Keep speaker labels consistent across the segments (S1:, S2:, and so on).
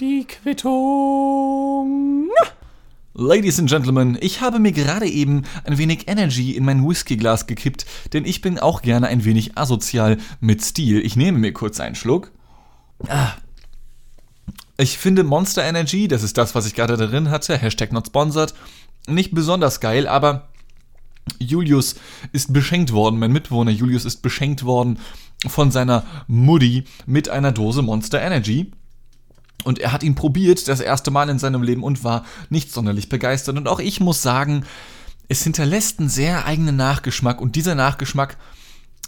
S1: Die Quittung. Ladies and Gentlemen, ich habe mir gerade eben ein wenig Energy in mein Whiskyglas gekippt, denn ich bin auch gerne ein wenig asozial mit Stil. Ich nehme mir kurz einen Schluck. Ah. Ich finde Monster Energy, das ist das, was ich gerade darin hatte, Hashtag not sponsored, nicht besonders geil, aber Julius ist beschenkt worden, mein Mitbewohner Julius ist beschenkt worden von seiner Mutti mit einer Dose Monster Energy. Und er hat ihn probiert, das erste Mal in seinem Leben und war nicht sonderlich begeistert. Und auch ich muss sagen, es hinterlässt einen sehr eigenen Nachgeschmack und dieser Nachgeschmack,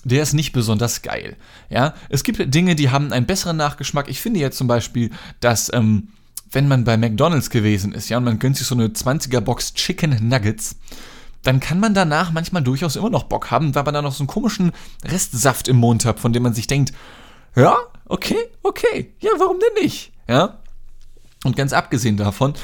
S1: der ist nicht besonders geil. Ja, es gibt Dinge, die haben einen besseren Nachgeschmack. Ich finde jetzt zum Beispiel, dass, ähm, wenn man bei McDonalds gewesen ist, ja, und man gönnt sich so eine 20er Box Chicken Nuggets, dann kann man danach manchmal durchaus immer noch Bock haben, weil man da noch so einen komischen Restsaft im Mund hat, von dem man sich denkt, ja, okay, okay, ja, warum denn nicht? Ja? Und ganz abgesehen davon,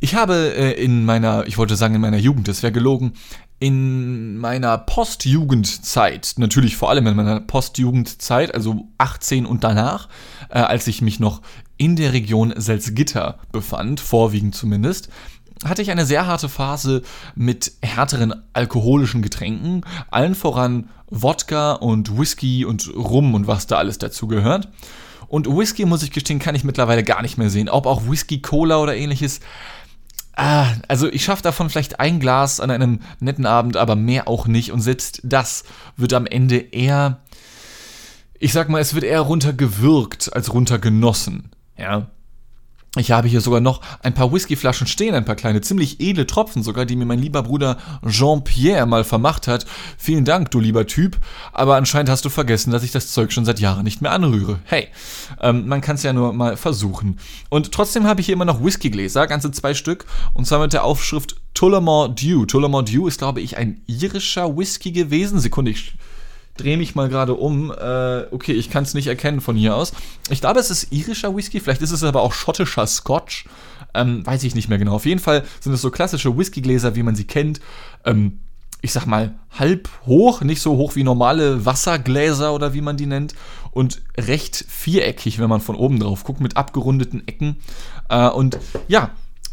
S1: ich habe äh, in meiner, ich wollte sagen in meiner Jugend, das wäre gelogen, in meiner Postjugendzeit, natürlich vor allem in meiner Postjugendzeit, also 18 und danach, äh, als ich mich noch in der Region Salzgitter befand, vorwiegend zumindest, hatte ich eine sehr harte Phase mit härteren alkoholischen Getränken, allen voran Wodka und Whisky und Rum und was da alles dazu gehört. Und Whisky, muss ich gestehen, kann ich mittlerweile gar nicht mehr sehen. Ob auch Whisky, Cola oder ähnliches. Ah, also ich schaffe davon vielleicht ein Glas an einem netten Abend, aber mehr auch nicht. Und selbst das wird am Ende eher, ich sag mal, es wird eher runtergewirkt als runtergenossen. Ja. Ich habe hier sogar noch ein paar Whiskyflaschen stehen, ein paar kleine, ziemlich edle Tropfen sogar, die mir mein lieber Bruder Jean-Pierre mal vermacht hat. Vielen Dank, du lieber Typ. Aber anscheinend hast du vergessen, dass ich das Zeug schon seit Jahren nicht mehr anrühre. Hey, ähm, man kann es ja nur mal versuchen. Und trotzdem habe ich hier immer noch Whiskygläser, ganze zwei Stück, und zwar mit der Aufschrift Tullamore Dew. Tullamore Dew ist, glaube ich, ein irischer Whisky gewesen. Sekunde, ich drehe mich mal gerade um. Äh, okay, ich kann es nicht erkennen von hier aus. Ich glaube, es ist irischer Whisky, vielleicht ist es aber auch schottischer Scotch. Ähm, weiß ich nicht mehr genau. Auf jeden Fall sind es so klassische Whiskygläser, wie man sie kennt. Ähm, ich sag mal, halb hoch, nicht so hoch wie normale Wassergläser oder wie man die nennt. Und recht viereckig, wenn man von oben drauf guckt, mit abgerundeten Ecken. Äh, und ja,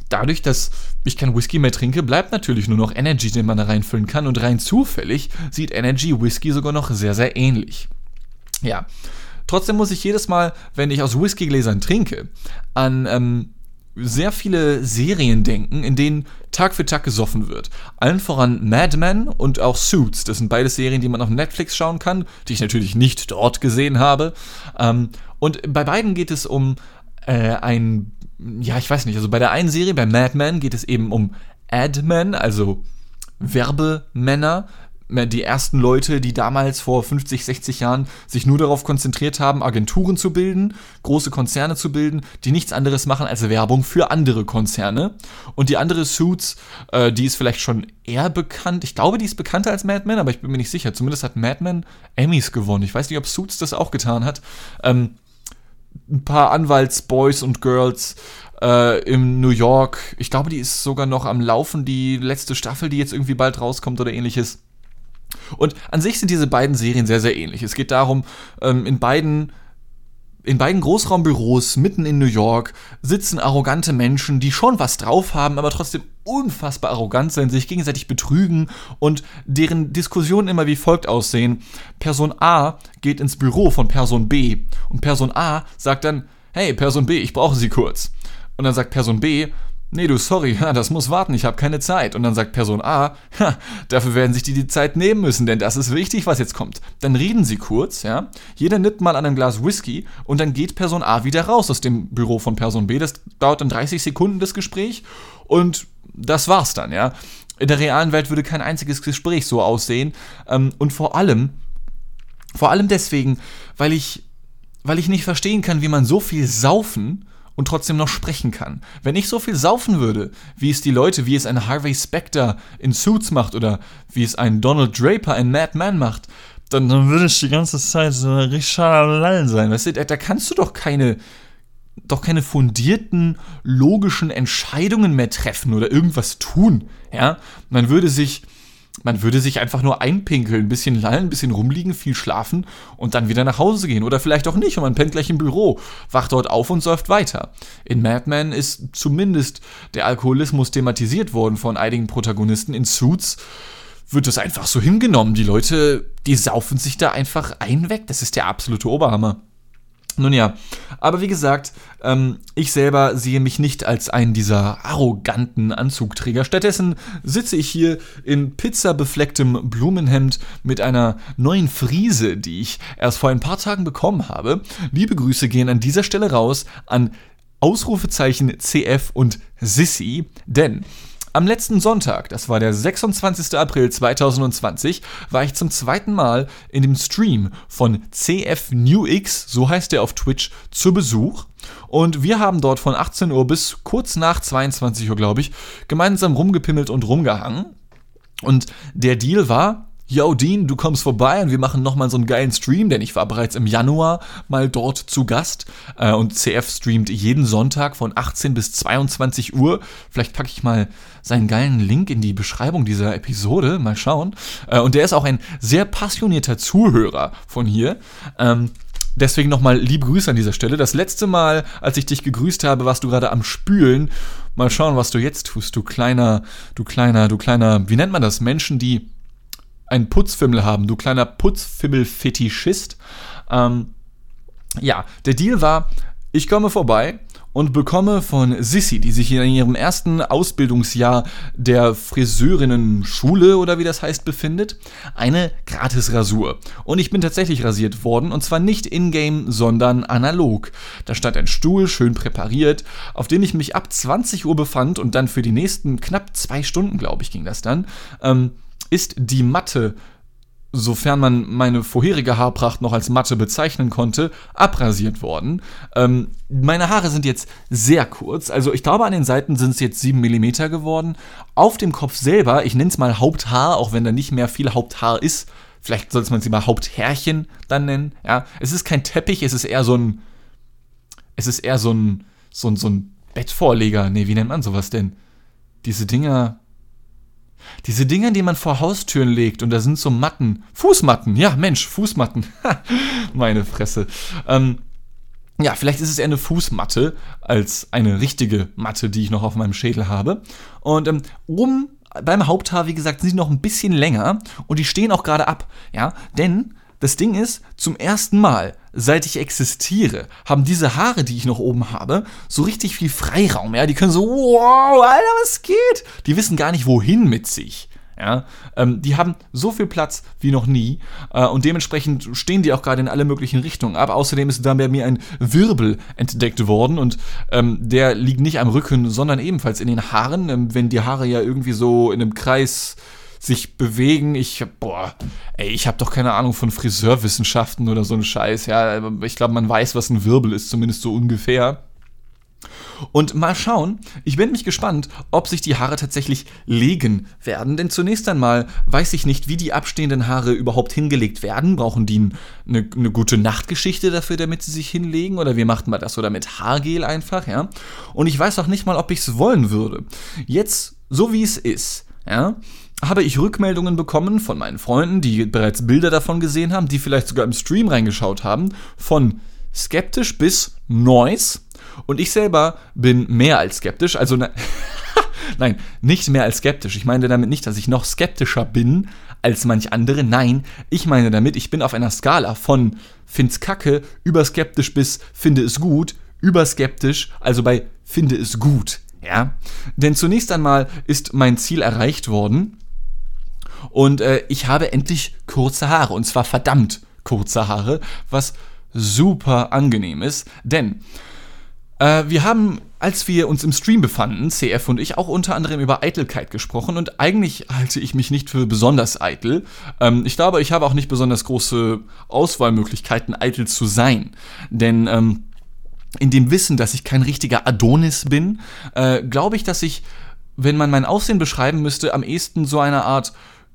S1: dadurch, dass ich kein Whisky mehr trinke, bleibt natürlich nur noch Energy, den man da reinfüllen kann. Und rein zufällig sieht Energy Whisky sogar noch sehr, sehr ähnlich. Ja. Trotzdem muss ich jedes Mal, wenn ich aus Whiskygläsern trinke, an ähm, sehr viele Serien denken, in denen Tag für Tag gesoffen wird. Allen voran Mad Men und auch Suits. Das sind beide Serien, die man auf Netflix schauen kann, die ich natürlich nicht dort gesehen habe. Ähm, und bei beiden geht es um äh, ein ja, ich weiß nicht, also bei der einen Serie, bei Mad Men, geht es eben um Admen, also Werbemänner, die ersten Leute, die damals vor 50, 60 Jahren sich nur darauf konzentriert haben, Agenturen zu bilden, große Konzerne zu bilden, die nichts anderes machen als Werbung für andere Konzerne. Und die andere Suits, äh, die ist vielleicht schon eher bekannt. Ich glaube, die ist bekannter als Mad Men, aber ich bin mir nicht sicher. Zumindest hat Mad Men Emmys gewonnen. Ich weiß nicht, ob Suits das auch getan hat. Ähm, ein paar Anwaltsboys und Girls äh, in New York. Ich glaube, die ist sogar noch am Laufen, die letzte Staffel, die jetzt irgendwie bald rauskommt oder ähnliches. Und an sich sind diese beiden Serien sehr, sehr ähnlich. Es geht darum, ähm, in beiden in beiden Großraumbüros mitten in New York sitzen arrogante Menschen, die schon was drauf haben, aber trotzdem unfassbar arrogant sind, sich gegenseitig betrügen und deren Diskussionen immer wie folgt aussehen. Person A geht ins Büro von Person B und Person A sagt dann, hey, Person B, ich brauche Sie kurz. Und dann sagt Person B, Nee, du, sorry, das muss warten, ich habe keine Zeit. Und dann sagt Person A, dafür werden sich die die Zeit nehmen müssen, denn das ist wichtig, was jetzt kommt. Dann reden sie kurz, ja. Jeder nippt mal an einem Glas Whisky und dann geht Person A wieder raus aus dem Büro von Person B. Das dauert dann 30 Sekunden, das Gespräch. Und das war's dann, ja. In der realen Welt würde kein einziges Gespräch so aussehen. Ähm, und vor allem, vor allem deswegen, weil ich, weil ich nicht verstehen kann, wie man so viel saufen und trotzdem noch sprechen kann. Wenn ich so viel saufen würde, wie es die Leute, wie es ein Harvey Specter in Suits macht oder wie es ein Donald Draper in Mad Men macht, dann, dann würde ich die ganze Zeit so Richard Lall sein. Weißt du, da, da kannst du doch keine, doch keine fundierten, logischen Entscheidungen mehr treffen oder irgendwas tun. Ja, man würde sich man würde sich einfach nur einpinkeln, ein bisschen lallen, ein bisschen rumliegen, viel schlafen und dann wieder nach Hause gehen. Oder vielleicht auch nicht und man pennt gleich im Büro, wacht dort auf und surft weiter. In Mad Men ist zumindest der Alkoholismus thematisiert worden von einigen Protagonisten. In Suits wird das einfach so hingenommen. Die Leute, die saufen sich da einfach ein weg. Das ist der absolute Oberhammer. Nun ja, aber wie gesagt, ähm, ich selber sehe mich nicht als einen dieser arroganten Anzugträger. Stattdessen sitze ich hier in pizzabeflecktem Blumenhemd mit einer neuen Friese, die ich erst vor ein paar Tagen bekommen habe. Liebe Grüße gehen an dieser Stelle raus an Ausrufezeichen CF und Sissy, denn am letzten Sonntag, das war der 26. April 2020, war ich zum zweiten Mal in dem Stream von CF New X, so heißt er auf Twitch, zu Besuch. Und wir haben dort von 18 Uhr bis kurz nach 22 Uhr, glaube ich, gemeinsam rumgepimmelt und rumgehangen. Und der Deal war, yo Dean, du kommst vorbei und wir machen nochmal so einen geilen Stream, denn ich war bereits im Januar mal dort zu Gast äh, und CF streamt jeden Sonntag von 18 bis 22 Uhr. Vielleicht packe ich mal seinen geilen Link in die Beschreibung dieser Episode, mal schauen. Äh, und der ist auch ein sehr passionierter Zuhörer von hier. Ähm, Deswegen nochmal liebe Grüße an dieser Stelle. Das letzte Mal, als ich dich gegrüßt habe, warst du gerade am Spülen. Mal schauen, was du jetzt tust, du kleiner, du kleiner, du kleiner, wie nennt man das? Menschen, die einen Putzfimmel haben, du kleiner Putzfimmel-Fetischist. Ähm, ja, der Deal war, ich komme vorbei und bekomme von Sissy, die sich in ihrem ersten Ausbildungsjahr der Friseurinnen-Schule oder wie das heißt befindet, eine Gratis-Rasur. Und ich bin tatsächlich rasiert worden und zwar nicht in-game, sondern analog. Da stand ein Stuhl, schön präpariert, auf dem ich mich ab 20 Uhr befand und dann für die nächsten knapp zwei Stunden, glaube ich, ging das dann, ähm, ist die Matte, sofern man meine vorherige Haarpracht noch als Matte bezeichnen konnte, abrasiert worden. Ähm, meine Haare sind jetzt sehr kurz, also ich glaube an den Seiten sind es jetzt 7 mm geworden. Auf dem Kopf selber, ich nenne es mal Haupthaar, auch wenn da nicht mehr viel Haupthaar ist, vielleicht sollte man sie mal Haupthärchen dann nennen. Ja, es ist kein Teppich, es ist eher so ein, es ist eher so ein, so ein, so ein Bettvorleger. Nee, wie nennt man sowas denn? Diese Dinger, diese Dinger, die man vor Haustüren legt und da sind so Matten. Fußmatten, ja, Mensch, Fußmatten. Meine Fresse. Ähm, ja, vielleicht ist es eher eine Fußmatte als eine richtige Matte, die ich noch auf meinem Schädel habe. Und ähm, oben beim Haupthaar, wie gesagt, sind sie noch ein bisschen länger und die stehen auch gerade ab. Ja, denn das Ding ist, zum ersten Mal, seit ich existiere, haben diese Haare, die ich noch oben habe, so richtig viel Freiraum. Ja, die können so, wow, Alter, was geht? Die wissen gar nicht, wohin mit sich. Ja, ähm, die haben so viel Platz wie noch nie äh, und dementsprechend stehen die auch gerade in alle möglichen Richtungen ab. Außerdem ist da bei mir ein Wirbel entdeckt worden und ähm, der liegt nicht am Rücken, sondern ebenfalls in den Haaren. Ähm, wenn die Haare ja irgendwie so in einem Kreis sich bewegen. Ich, boah, ey, ich habe doch keine Ahnung von Friseurwissenschaften oder so ein Scheiß. Ja, ich glaube, man weiß, was ein Wirbel ist, zumindest so ungefähr. Und mal schauen, ich bin mich gespannt, ob sich die Haare tatsächlich legen werden. Denn zunächst einmal weiß ich nicht, wie die abstehenden Haare überhaupt hingelegt werden. Brauchen die eine, eine gute Nachtgeschichte dafür, damit sie sich hinlegen? Oder wie macht man das? Oder mit Haargel einfach, ja? Und ich weiß auch nicht mal, ob ich es wollen würde. Jetzt, so wie es ist, ja, habe ich Rückmeldungen bekommen von meinen Freunden, die bereits Bilder davon gesehen haben, die vielleicht sogar im Stream reingeschaut haben, von skeptisch bis Noise. Und ich selber bin mehr als skeptisch, also ne nein, nicht mehr als skeptisch. Ich meine damit nicht, dass ich noch skeptischer bin als manch andere. Nein, ich meine damit, ich bin auf einer Skala von find's kacke über skeptisch bis finde es gut, über skeptisch, also bei finde es gut. Ja, denn zunächst einmal ist mein Ziel erreicht worden und äh, ich habe endlich kurze Haare. Und zwar verdammt kurze Haare, was super angenehm ist. Denn äh, wir haben, als wir uns im Stream befanden, CF und ich, auch unter anderem über Eitelkeit gesprochen. Und eigentlich halte ich mich nicht für besonders eitel. Ähm, ich glaube, ich habe auch nicht besonders große Auswahlmöglichkeiten, eitel zu sein. Denn ähm, in dem Wissen, dass ich kein richtiger Adonis bin, äh, glaube ich, dass ich, wenn man mein Aussehen beschreiben müsste, am ehesten so eine Art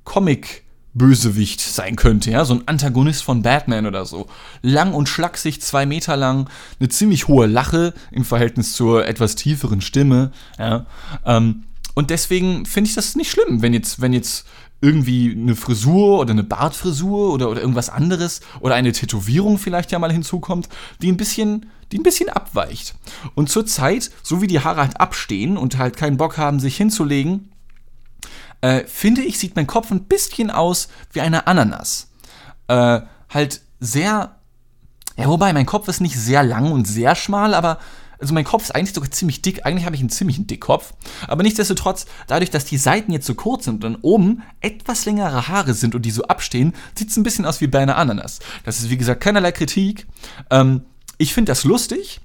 S1: Comic Bösewicht sein könnte, ja, so ein Antagonist von Batman oder so. Lang und schlaksig, zwei Meter lang, eine ziemlich hohe Lache im Verhältnis zur etwas tieferen Stimme, ja. Ähm, und deswegen finde ich das nicht schlimm, wenn jetzt, wenn jetzt irgendwie eine Frisur oder eine Bartfrisur oder, oder irgendwas anderes oder eine Tätowierung vielleicht ja mal hinzukommt, die ein bisschen, die ein bisschen abweicht. Und zur Zeit, so wie die Haare halt abstehen und halt keinen Bock haben, sich hinzulegen, äh, finde ich, sieht mein Kopf ein bisschen aus wie eine Ananas. Äh, halt sehr, ja, wobei mein Kopf ist nicht sehr lang und sehr schmal, aber also mein Kopf ist eigentlich sogar ziemlich dick. Eigentlich habe ich einen ziemlichen Dickkopf. Aber nichtsdestotrotz, dadurch, dass die Seiten jetzt so kurz sind und dann oben etwas längere Haare sind und die so abstehen, sieht es ein bisschen aus wie bei einer Ananas. Das ist wie gesagt keinerlei Kritik. Ähm, ich finde das lustig.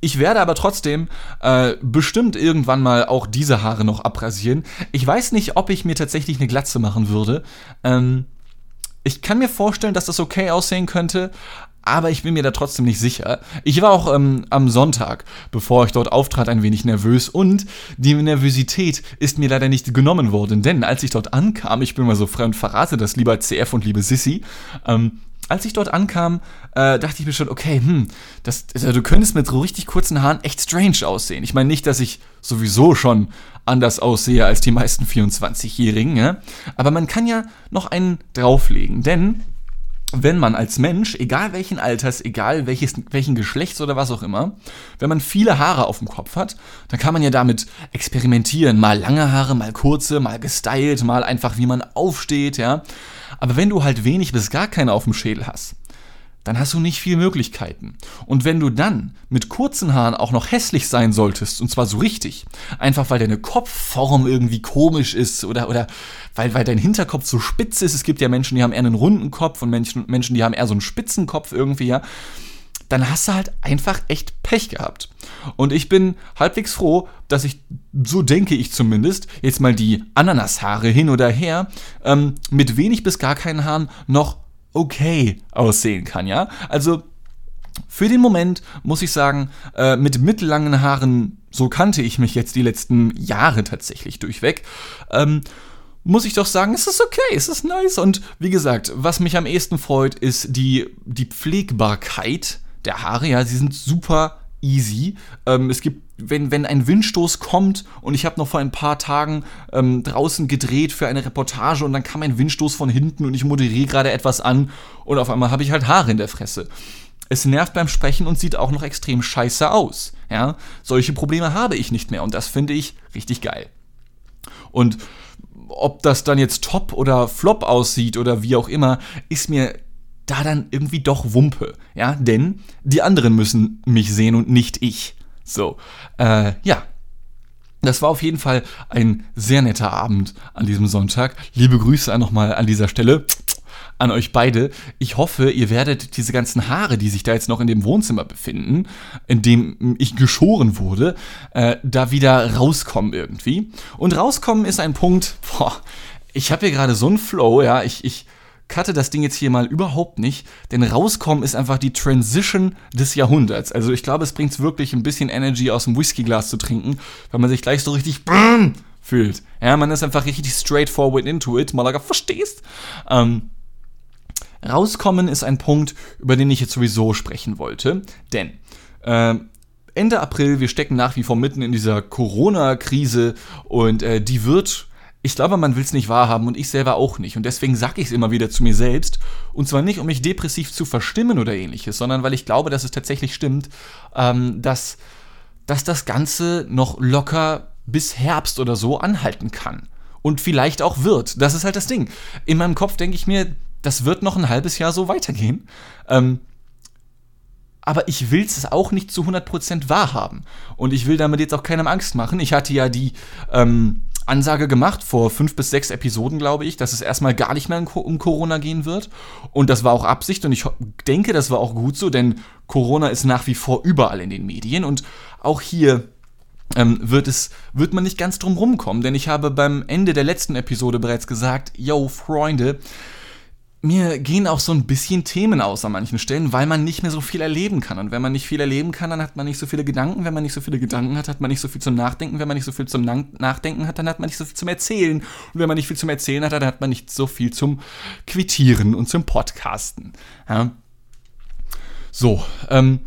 S1: Ich werde aber trotzdem äh, bestimmt irgendwann mal auch diese Haare noch abrasieren. Ich weiß nicht, ob ich mir tatsächlich eine Glatze machen würde. Ähm, ich kann mir vorstellen, dass das okay aussehen könnte, aber ich bin mir da trotzdem nicht sicher. Ich war auch ähm, am Sonntag, bevor ich dort auftrat, ein wenig nervös und die Nervosität ist mir leider nicht genommen worden, denn als ich dort ankam, ich bin mal so frei und verrate das lieber CF und liebe Sissy, ähm, als ich dort ankam, äh, dachte ich mir schon, okay, hm, das, also du könntest mit so richtig kurzen Haaren echt strange aussehen. Ich meine nicht, dass ich sowieso schon anders aussehe als die meisten 24-Jährigen, ja? aber man kann ja noch einen drauflegen, denn wenn man als Mensch, egal welchen Alters, egal welches, welchen Geschlechts oder was auch immer, wenn man viele Haare auf dem Kopf hat, dann kann man ja damit experimentieren. Mal lange Haare, mal kurze, mal gestylt, mal einfach wie man aufsteht, ja. Aber wenn du halt wenig bis gar keine auf dem Schädel hast, dann hast du nicht viel Möglichkeiten. Und wenn du dann mit kurzen Haaren auch noch hässlich sein solltest, und zwar so richtig, einfach weil deine Kopfform irgendwie komisch ist oder, oder weil, weil dein Hinterkopf so spitz ist, es gibt ja Menschen, die haben eher einen runden Kopf und Menschen, Menschen die haben eher so einen spitzen Kopf irgendwie, ja, dann hast du halt einfach echt Pech gehabt. Und ich bin halbwegs froh, dass ich, so denke ich zumindest, jetzt mal die Ananashaare hin oder her, ähm, mit wenig bis gar keinen Haaren noch okay aussehen kann, ja? Also für den Moment muss ich sagen, äh, mit mittellangen Haaren, so kannte ich mich jetzt die letzten Jahre tatsächlich durchweg, ähm, muss ich doch sagen, es ist okay, es ist nice. Und wie gesagt, was mich am ehesten freut, ist die, die Pflegbarkeit der Haare. Ja, sie sind super easy. Ähm, es gibt, wenn, wenn ein Windstoß kommt und ich habe noch vor ein paar Tagen ähm, draußen gedreht für eine Reportage und dann kam ein Windstoß von hinten und ich moderiere gerade etwas an und auf einmal habe ich halt Haare in der Fresse. Es nervt beim Sprechen und sieht auch noch extrem scheiße aus. Ja, solche Probleme habe ich nicht mehr und das finde ich richtig geil. Und ob das dann jetzt top oder flop aussieht oder wie auch immer, ist mir da dann irgendwie doch Wumpe, ja, denn die anderen müssen mich sehen und nicht ich. So, äh, ja. Das war auf jeden Fall ein sehr netter Abend an diesem Sonntag. Liebe Grüße nochmal an dieser Stelle an euch beide. Ich hoffe, ihr werdet diese ganzen Haare, die sich da jetzt noch in dem Wohnzimmer befinden, in dem ich geschoren wurde, äh, da wieder rauskommen irgendwie. Und rauskommen ist ein Punkt, boah, ich habe hier gerade so einen Flow, ja, ich, ich cutte das Ding jetzt hier mal überhaupt nicht, denn rauskommen ist einfach die Transition des Jahrhunderts. Also ich glaube, es bringt wirklich ein bisschen Energy aus dem Whiskyglas zu trinken, weil man sich gleich so richtig fühlt. Ja, man ist einfach richtig straightforward into it, Malaga, verstehst? Ähm, rauskommen ist ein Punkt, über den ich jetzt sowieso sprechen wollte, denn äh, Ende April, wir stecken nach wie vor mitten in dieser Corona-Krise und äh, die wird ich glaube, man will es nicht wahrhaben und ich selber auch nicht. Und deswegen sage ich es immer wieder zu mir selbst. Und zwar nicht, um mich depressiv zu verstimmen oder ähnliches, sondern weil ich glaube, dass es tatsächlich stimmt, ähm, dass, dass das Ganze noch locker bis Herbst oder so anhalten kann. Und vielleicht auch wird. Das ist halt das Ding. In meinem Kopf denke ich mir, das wird noch ein halbes Jahr so weitergehen. Ähm, aber ich will es auch nicht zu 100% wahrhaben. Und ich will damit jetzt auch keinem Angst machen. Ich hatte ja die, ähm, Ansage gemacht vor fünf bis sechs Episoden, glaube ich, dass es erstmal gar nicht mehr um Corona gehen wird. Und das war auch Absicht und ich denke, das war auch gut so, denn Corona ist nach wie vor überall in den Medien und auch hier ähm, wird es, wird man nicht ganz drum rumkommen, denn ich habe beim Ende der letzten Episode bereits gesagt, yo, Freunde, mir gehen auch so ein bisschen Themen aus an manchen Stellen, weil man nicht mehr so viel erleben kann. Und wenn man nicht viel erleben kann, dann hat man nicht so viele Gedanken. Wenn man nicht so viele Gedanken hat, hat man nicht so viel zum Nachdenken. Wenn man nicht so viel zum Nachdenken hat, dann hat man nicht so viel zum Erzählen. Und wenn man nicht viel zum Erzählen hat, dann hat man nicht so viel zum Quittieren und zum Podcasten. Ja. So, ähm,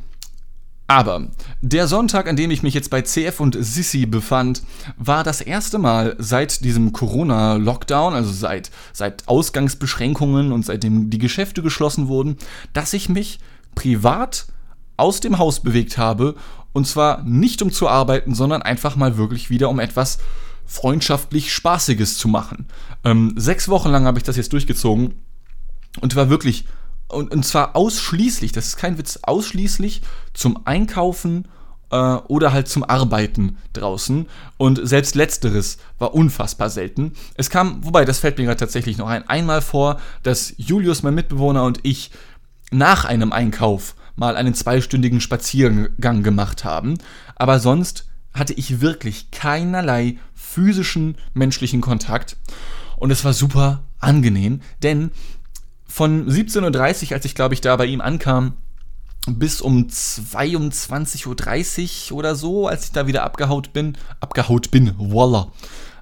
S1: Aber der Sonntag, an dem ich mich jetzt bei CF und Sissi befand, war das erste Mal seit diesem Corona-Lockdown, also seit, seit Ausgangsbeschränkungen und seitdem die Geschäfte geschlossen wurden, dass ich mich privat aus dem Haus bewegt habe. Und zwar nicht um zu arbeiten, sondern einfach mal wirklich wieder um etwas freundschaftlich Spaßiges zu machen. Ähm, sechs Wochen lang habe ich das jetzt durchgezogen und war wirklich und, und zwar ausschließlich, das ist kein Witz, ausschließlich zum Einkaufen äh, oder halt zum Arbeiten draußen. Und selbst letzteres war unfassbar selten. Es kam, wobei, das fällt mir gerade tatsächlich noch ein, einmal vor, dass Julius, mein Mitbewohner und ich nach einem Einkauf mal einen zweistündigen Spaziergang gemacht haben. Aber sonst hatte ich wirklich keinerlei physischen menschlichen Kontakt. Und es war super angenehm, denn von 17.30 Uhr, als ich glaube ich da bei ihm ankam, bis um 22.30 Uhr oder so, als ich da wieder abgehaut bin, abgehaut bin, voila,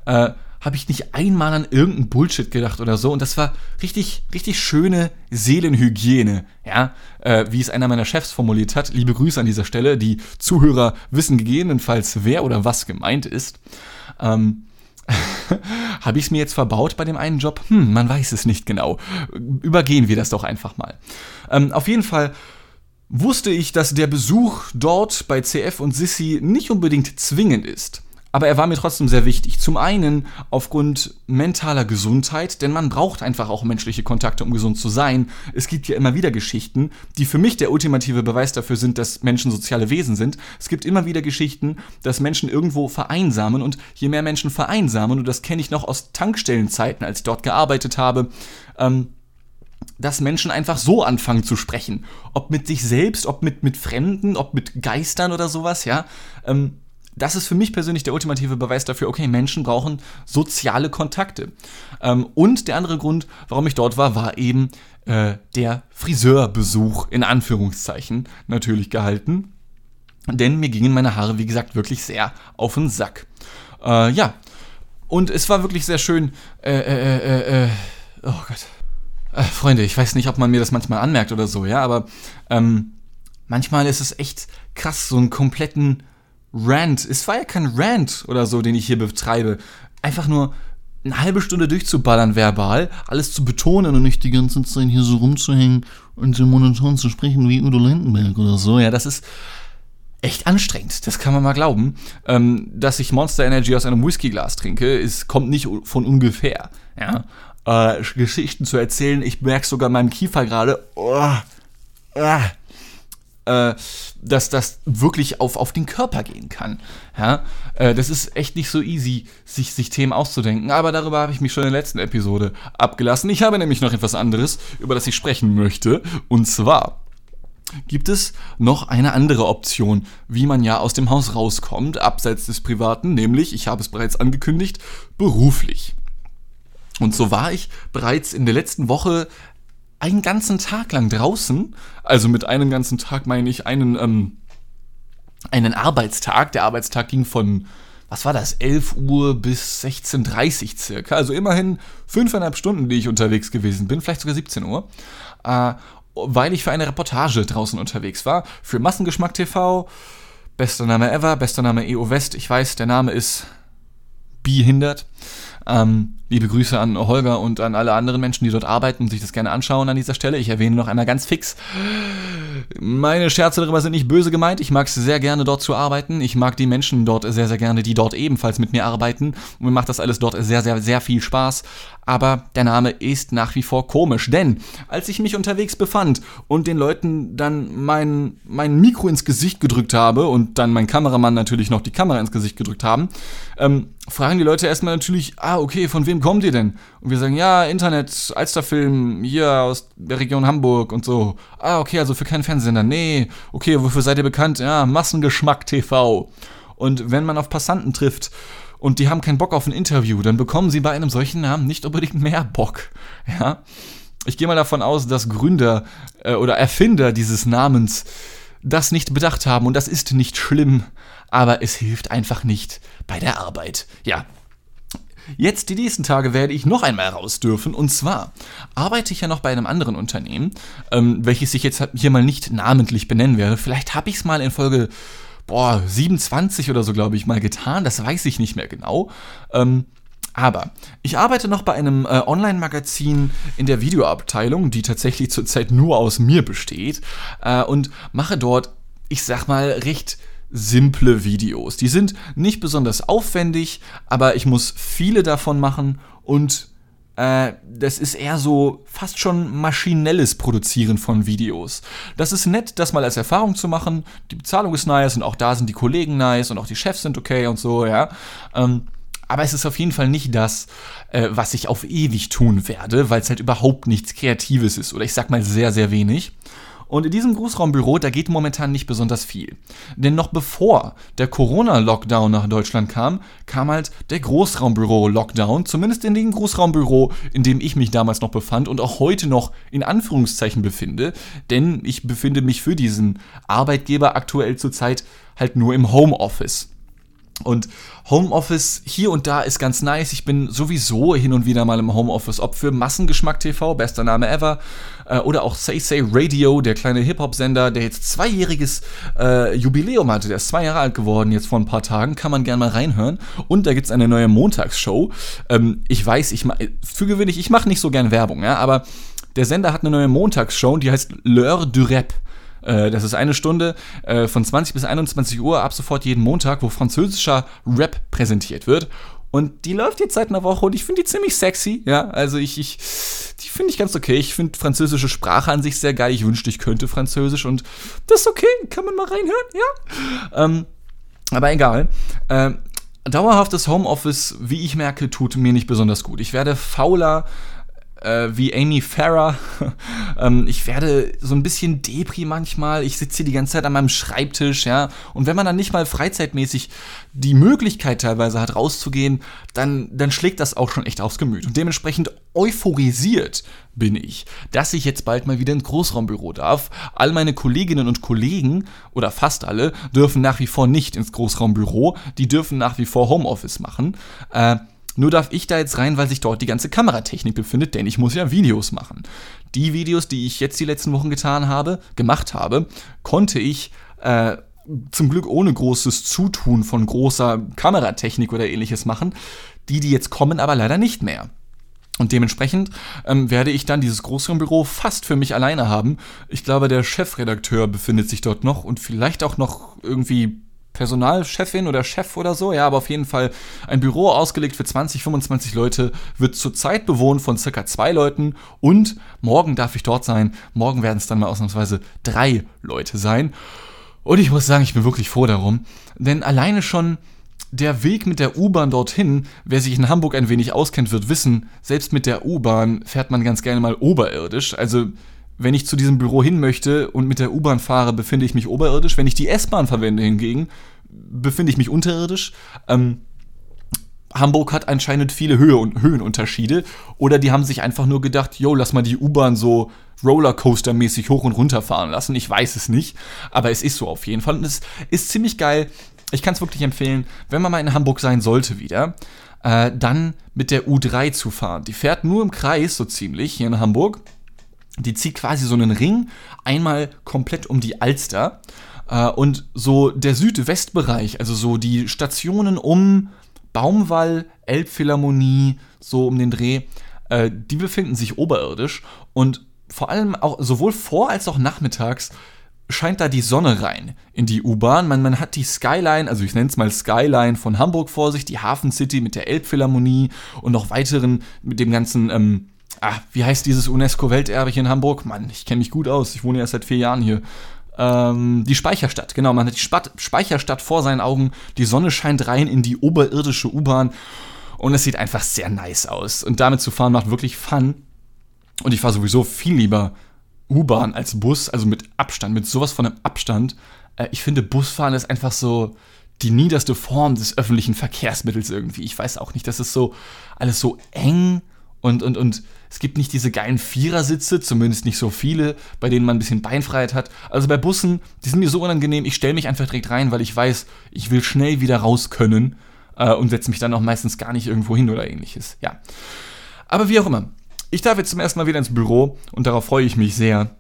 S1: äh, habe ich nicht einmal an irgendeinen Bullshit gedacht oder so. Und das war richtig, richtig schöne Seelenhygiene, ja, äh, wie es einer meiner Chefs formuliert hat. Liebe Grüße an dieser Stelle. Die Zuhörer wissen gegebenenfalls, wer oder was gemeint ist. Ähm, Habe ich es mir jetzt verbaut bei dem einen Job? Hm, man weiß es nicht genau. Übergehen wir das doch einfach mal. Ähm, auf jeden Fall wusste ich, dass der Besuch dort bei CF und Sissy nicht unbedingt zwingend ist aber er war mir trotzdem sehr wichtig. Zum einen aufgrund mentaler Gesundheit, denn man braucht einfach auch menschliche Kontakte, um gesund zu sein. Es gibt ja immer wieder Geschichten, die für mich der ultimative Beweis dafür sind, dass Menschen soziale Wesen sind. Es gibt immer wieder Geschichten, dass Menschen irgendwo vereinsamen und je mehr Menschen vereinsamen, und das kenne ich noch aus Tankstellenzeiten, als ich dort gearbeitet habe, ähm, dass Menschen einfach so anfangen zu sprechen. Ob mit sich selbst, ob mit, mit Fremden, ob mit Geistern oder sowas, ja. Ähm, das ist für mich persönlich der ultimative Beweis dafür, okay, Menschen brauchen soziale Kontakte. Ähm, und der andere Grund, warum ich dort war, war eben äh, der Friseurbesuch, in Anführungszeichen, natürlich gehalten. Denn mir gingen meine Haare, wie gesagt, wirklich sehr auf den Sack. Äh, ja, und es war wirklich sehr schön. Äh, äh, äh, äh oh Gott. Äh, Freunde, ich weiß nicht, ob man mir das manchmal anmerkt oder so, ja, aber ähm, manchmal ist es echt krass, so einen kompletten Rant. Es war ja kein Rant oder so, den ich hier betreibe. Einfach nur eine halbe Stunde durchzuballern verbal, alles zu betonen und nicht die ganze Zeit hier so rumzuhängen und so monoton zu sprechen wie Udo Lindenberg oder so. Ja, das ist echt anstrengend. Das kann man mal glauben. Ähm, dass ich Monster Energy aus einem Whiskyglas trinke, ist, kommt nicht von ungefähr. Ja. Äh, Geschichten zu erzählen, ich merke sogar in meinem Kiefer gerade, oh, ah, äh, dass das wirklich auf, auf den Körper gehen kann. Ja? Äh, das ist echt nicht so easy, sich, sich Themen auszudenken, aber darüber habe ich mich schon in der letzten Episode abgelassen. Ich habe nämlich noch etwas anderes, über das ich sprechen möchte, und zwar gibt es noch eine andere Option, wie man ja aus dem Haus rauskommt, abseits des Privaten, nämlich, ich habe es bereits angekündigt, beruflich. Und so war ich bereits in der letzten Woche einen ganzen Tag lang draußen. Also mit einem ganzen Tag meine ich einen, ähm, einen Arbeitstag. Der Arbeitstag ging von, was war das, 11 Uhr bis 16.30 Uhr circa. Also immerhin fünfeinhalb Stunden, die ich unterwegs gewesen bin, vielleicht sogar 17 Uhr. Äh, weil ich für eine Reportage draußen unterwegs war. Für Massengeschmack TV. Bester Name ever, bester Name EO West. Ich weiß, der Name ist behindert. Ähm, liebe Grüße an Holger und an alle anderen Menschen, die dort arbeiten und sich das gerne anschauen an dieser Stelle. Ich erwähne noch einmal ganz fix. Meine Scherze darüber sind nicht böse gemeint. Ich mag es sehr gerne dort zu arbeiten. Ich mag die Menschen dort sehr, sehr gerne, die dort ebenfalls mit mir arbeiten. Und mir macht das alles dort sehr, sehr, sehr viel Spaß. Aber der Name ist nach wie vor komisch, denn als ich mich unterwegs befand und den Leuten dann mein, mein Mikro ins Gesicht gedrückt habe und dann mein Kameramann natürlich noch die Kamera ins Gesicht gedrückt haben, ähm, fragen die Leute erstmal natürlich, ah, okay, von wem kommt ihr denn? Und wir sagen, ja, Internet, Alsterfilm, hier aus der Region Hamburg und so. Ah, okay, also für keinen Fernsehsender. Nee, okay, wofür seid ihr bekannt? Ja, Massengeschmack TV. Und wenn man auf Passanten trifft und die haben keinen Bock auf ein Interview, dann bekommen sie bei einem solchen Namen nicht unbedingt mehr Bock. Ja. Ich gehe mal davon aus, dass Gründer äh, oder Erfinder dieses Namens das nicht bedacht haben und das ist nicht schlimm, aber es hilft einfach nicht bei der Arbeit. Ja, jetzt die nächsten Tage werde ich noch einmal raus dürfen. Und zwar arbeite ich ja noch bei einem anderen Unternehmen, ähm, welches ich jetzt hier mal nicht namentlich benennen werde. Vielleicht habe ich es mal in Folge boah, 27 oder so, glaube ich, mal getan. Das weiß ich nicht mehr genau. Ähm, aber ich arbeite noch bei einem äh, Online-Magazin in der Videoabteilung, die tatsächlich zurzeit nur aus mir besteht, äh, und mache dort, ich sag mal, recht simple Videos. Die sind nicht besonders aufwendig, aber ich muss viele davon machen und äh, das ist eher so fast schon maschinelles Produzieren von Videos. Das ist nett, das mal als Erfahrung zu machen. Die Bezahlung ist nice und auch da sind die Kollegen nice und auch die Chefs sind okay und so, ja. Ähm, aber es ist auf jeden Fall nicht das, äh, was ich auf ewig tun werde, weil es halt überhaupt nichts Kreatives ist oder ich sag mal sehr, sehr wenig. Und in diesem Großraumbüro, da geht momentan nicht besonders viel. Denn noch bevor der Corona-Lockdown nach Deutschland kam, kam halt der Großraumbüro-Lockdown, zumindest in dem Großraumbüro, in dem ich mich damals noch befand und auch heute noch in Anführungszeichen befinde. Denn ich befinde mich für diesen Arbeitgeber aktuell zurzeit halt nur im Homeoffice. Und Homeoffice hier und da ist ganz nice. Ich bin sowieso hin und wieder mal im Homeoffice, ob für Massengeschmack TV, bester Name ever, äh, oder auch Say Say Radio, der kleine Hip-Hop-Sender, der jetzt zweijähriges äh, Jubiläum hatte. Der ist zwei Jahre alt geworden, jetzt vor ein paar Tagen. Kann man gerne mal reinhören. Und da gibt es eine neue Montagsshow. Ähm, ich weiß, ich für gewöhnlich, ich mache nicht so gern Werbung, ja, aber der Sender hat eine neue Montagsshow, die heißt L'heure du Rap. Äh, das ist eine Stunde äh, von 20 bis 21 Uhr ab sofort jeden Montag, wo französischer Rap präsentiert wird. Und die läuft jetzt seit einer Woche und ich finde die ziemlich sexy. Ja, also ich, ich die finde ich ganz okay. Ich finde französische Sprache an sich sehr geil. Ich wünschte, ich könnte Französisch und das ist okay. Kann man mal reinhören, ja. Ähm, aber egal. Ähm, dauerhaftes Homeoffice, wie ich merke, tut mir nicht besonders gut. Ich werde fauler, äh, wie Amy Farrer. ähm, ich werde so ein bisschen Depri manchmal. Ich sitze hier die ganze Zeit an meinem Schreibtisch, ja. Und wenn man dann nicht mal freizeitmäßig die Möglichkeit teilweise hat, rauszugehen, dann, dann schlägt das auch schon echt aufs Gemüt. Und dementsprechend euphorisiert bin ich, dass ich jetzt bald mal wieder ins Großraumbüro darf. All meine Kolleginnen und Kollegen, oder fast alle, dürfen nach wie vor nicht ins Großraumbüro. Die dürfen nach wie vor Homeoffice machen. Äh, nur darf ich da jetzt rein, weil sich dort die ganze Kameratechnik befindet, denn ich muss ja Videos machen. Die Videos, die ich jetzt die letzten Wochen getan habe, gemacht habe, konnte ich äh, zum Glück ohne großes Zutun von großer Kameratechnik oder ähnliches machen. Die, die jetzt kommen, aber leider nicht mehr. Und dementsprechend ähm, werde ich dann dieses Großraumbüro fast für mich alleine haben. Ich glaube, der Chefredakteur befindet sich dort noch und vielleicht auch noch irgendwie Personalchefin oder Chef oder so, ja, aber auf jeden Fall ein Büro ausgelegt für 20, 25 Leute, wird zurzeit bewohnt von circa zwei Leuten und morgen darf ich dort sein. Morgen werden es dann mal ausnahmsweise drei Leute sein. Und ich muss sagen, ich bin wirklich froh darum, denn alleine schon der Weg mit der U-Bahn dorthin, wer sich in Hamburg ein wenig auskennt, wird wissen, selbst mit der U-Bahn fährt man ganz gerne mal oberirdisch. Also wenn ich zu diesem Büro hin möchte und mit der U-Bahn fahre, befinde ich mich oberirdisch. Wenn ich die S-Bahn verwende hingegen, befinde ich mich unterirdisch. Ähm, Hamburg hat anscheinend viele Höhe und Höhenunterschiede. Oder die haben sich einfach nur gedacht, yo, lass mal die U-Bahn so Rollercoaster-mäßig hoch und runter fahren lassen. Ich weiß es nicht, aber es ist so auf jeden Fall. Und es ist ziemlich geil. Ich kann es wirklich empfehlen, wenn man mal in Hamburg sein sollte wieder, äh, dann mit der U3 zu fahren. Die fährt nur im Kreis so ziemlich hier in Hamburg die zieht quasi so einen Ring einmal komplett um die Alster. Äh, und so der Südwestbereich, also so die Stationen um Baumwall, Elbphilharmonie, so um den Dreh, äh, die befinden sich oberirdisch. Und vor allem auch sowohl vor als auch nachmittags scheint da die Sonne rein in die U-Bahn. Man, man hat die Skyline, also ich nenne es mal Skyline von Hamburg vor sich, die Hafen City mit der Elbphilharmonie und noch weiteren mit dem ganzen ähm, ah, wie heißt dieses UNESCO-Welterbe hier in Hamburg? Mann, ich kenne mich gut aus. Ich wohne erst seit vier Jahren hier. Ähm, die Speicherstadt, genau. Man hat die Spat Speicherstadt vor seinen Augen. Die Sonne scheint rein in die oberirdische U-Bahn. Und es sieht einfach sehr nice aus. Und damit zu fahren macht wirklich Fun. Und ich fahre sowieso viel lieber U-Bahn als Bus, also mit Abstand, mit sowas von einem Abstand. Äh, ich finde, Busfahren ist einfach so die niederste Form des öffentlichen Verkehrsmittels irgendwie. Ich weiß auch nicht, das ist so alles so eng und, und, und es gibt nicht diese geilen Vierersitze, zumindest nicht so viele, bei denen man ein bisschen Beinfreiheit hat. Also bei Bussen, die sind mir so unangenehm, ich stelle mich einfach direkt rein, weil ich weiß, ich will schnell wieder raus können. äh, und setze mich dann auch meistens gar nicht irgendwo hin oder ähnliches. Ja. Aber wie auch immer. Ich darf jetzt zum ersten Mal wieder ins Büro und darauf freue ich mich sehr.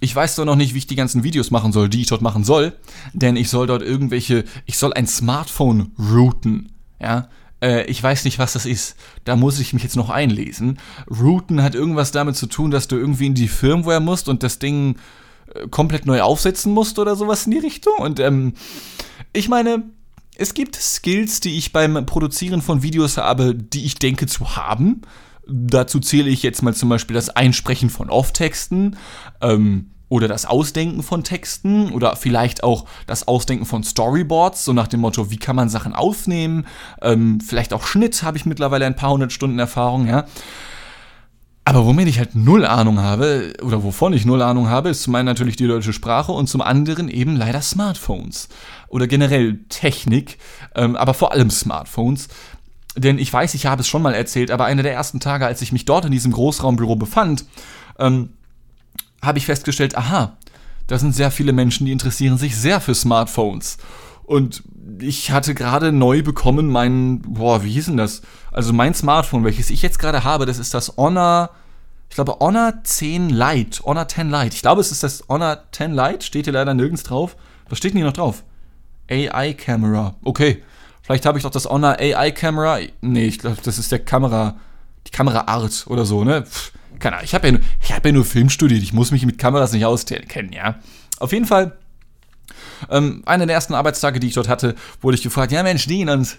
S1: Ich weiß doch noch nicht, wie ich die ganzen Videos machen soll, die ich dort machen soll, denn ich soll dort irgendwelche, ich soll ein Smartphone routen, ja. Äh, ich weiß nicht, was das ist. Da muss ich mich jetzt noch einlesen. Routen hat irgendwas damit zu tun, dass du irgendwie in die Firmware musst und das Ding äh, komplett neu aufsetzen musst oder sowas in die Richtung. Und ähm, ich meine, es gibt Skills, die ich beim Produzieren von Videos habe, die ich denke zu haben. Dazu zähle ich jetzt mal zum Beispiel das Einsprechen von Off-Texten ähm, oder das Ausdenken von Texten oder vielleicht auch das Ausdenken von Storyboards, so nach dem Motto, wie kann man Sachen aufnehmen. Ähm, vielleicht auch Schnitt habe ich mittlerweile ein paar hundert Stunden Erfahrung, ja. Aber womit ich halt null Ahnung habe, oder wovon ich null Ahnung habe, ist zum einen natürlich die deutsche Sprache und zum anderen eben leider Smartphones. Oder generell Technik, ähm, aber vor allem Smartphones. Denn ich weiß, ich habe es schon mal erzählt, aber einer der ersten Tage, als ich mich dort in diesem Großraumbüro befand, ähm, habe ich festgestellt, aha, da sind sehr viele Menschen, die interessieren sich sehr für Smartphones. Und ich hatte gerade neu bekommen mein, boah, wie hieß denn das? Also mein Smartphone, welches ich jetzt gerade habe, das ist das Honor, ich glaube Honor 10 Lite, Honor 10 Lite. Ich glaube, es ist das Honor 10 Lite, steht hier leider nirgends drauf. Was steht denn hier noch drauf? AI Camera. Okay. Vielleicht habe ich doch das Honor AI Camera. Nee, ich glaube, das ist der Kamera, die Kameraart oder so, ne? Pff, keine Ahnung. Ich habe ja, hab ja nur Film studiert. Ich muss mich mit Kameras nicht auskennen, ja? Auf jeden Fall, ähm, einer der ersten Arbeitstage, die ich dort hatte, wurde ich gefragt, ja Mensch, Dean, und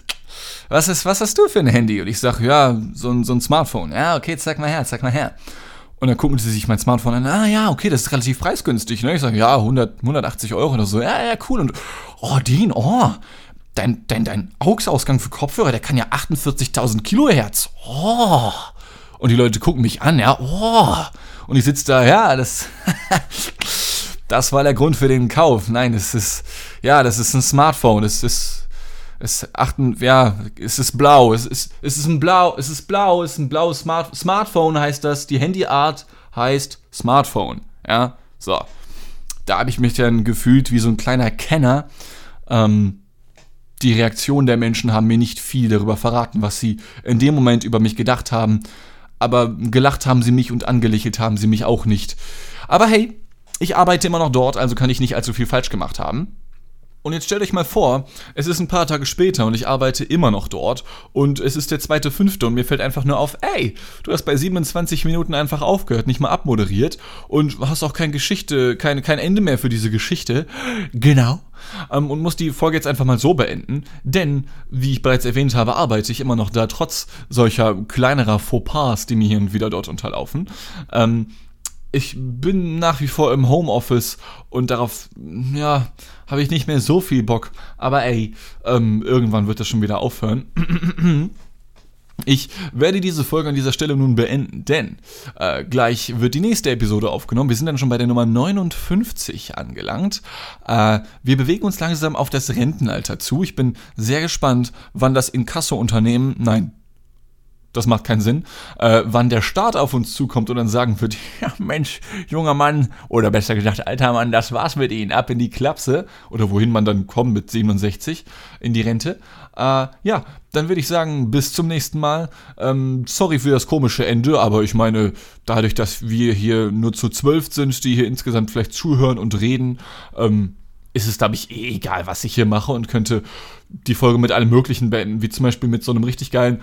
S1: was, ist, was hast du für ein Handy? Und ich sage, ja, so ein, so ein Smartphone. Ja, okay, zeig mal her, zeig mal her. Und dann gucken sie sich mein Smartphone an. Ah ja, okay, das ist relativ preisgünstig. Ne? Ich sage, ja, 100, 180 Euro oder so. Ja, ja, cool. Und, oh, Dean, oh, dein, dein, dein AUX-Ausgang für Kopfhörer, der kann ja 48.000 Kilohertz. Oh. Und die Leute gucken mich an, ja, oh. Und ich sitze da, ja, das, das war der Grund für den Kauf. Nein, es ist, ja, das ist ein Smartphone. Es ist, es achten, ja, es ist blau. Es ist, es ist ein blau, es ist blau, es ist ein blaues Smart, Smartphone heißt das. Die Handyart heißt Smartphone. Ja, so. Da habe ich mich dann gefühlt wie so ein kleiner Kenner. Ähm, die Reaktionen der Menschen haben mir nicht viel darüber verraten, was sie in dem Moment über mich gedacht haben. Aber gelacht haben sie mich und angelächelt haben sie mich auch nicht. Aber hey, ich arbeite immer noch dort, also kann ich nicht allzu viel falsch gemacht haben. Und jetzt stellt euch mal vor, es ist ein paar Tage später und ich arbeite immer noch dort und es ist der zweite fünfte und mir fällt einfach nur auf, ey, du hast bei 27 Minuten einfach aufgehört, nicht mal abmoderiert und hast auch keine Geschichte, kein, kein Ende mehr für diese Geschichte. Genau. Ähm, und muss die Folge jetzt einfach mal so beenden, denn, wie ich bereits erwähnt habe, arbeite ich immer noch da, trotz solcher kleinerer Fauxpas, die mir hier und wieder dort unterlaufen. Ähm, ich bin nach wie vor im Homeoffice und darauf, ja, habe ich nicht mehr so viel Bock. Aber ey, ähm, irgendwann wird das schon wieder aufhören. Ich werde diese Folge an dieser Stelle nun beenden, denn äh, gleich wird die nächste Episode aufgenommen. Wir sind dann schon bei der Nummer 59 angelangt. Äh, wir bewegen uns langsam auf das Rentenalter zu. Ich bin sehr gespannt, wann das Inkasso-Unternehmen, nein, das macht keinen Sinn, äh, wann der Staat auf uns zukommt und dann sagen wird, ja Mensch, junger Mann, oder besser gesagt, alter Mann, das war's mit Ihnen, ab in die Klapse, oder wohin man dann kommt mit 67 in die Rente. Äh, ja, dann würde ich sagen, bis zum nächsten Mal. Ähm, sorry für das komische Ende, aber ich meine, dadurch, dass wir hier nur zu zwölf sind, die hier insgesamt vielleicht zuhören und reden, ähm, ist es, glaube ich, eh egal, was ich hier mache und könnte die Folge mit allem Möglichen beenden, wie zum Beispiel mit so einem richtig geilen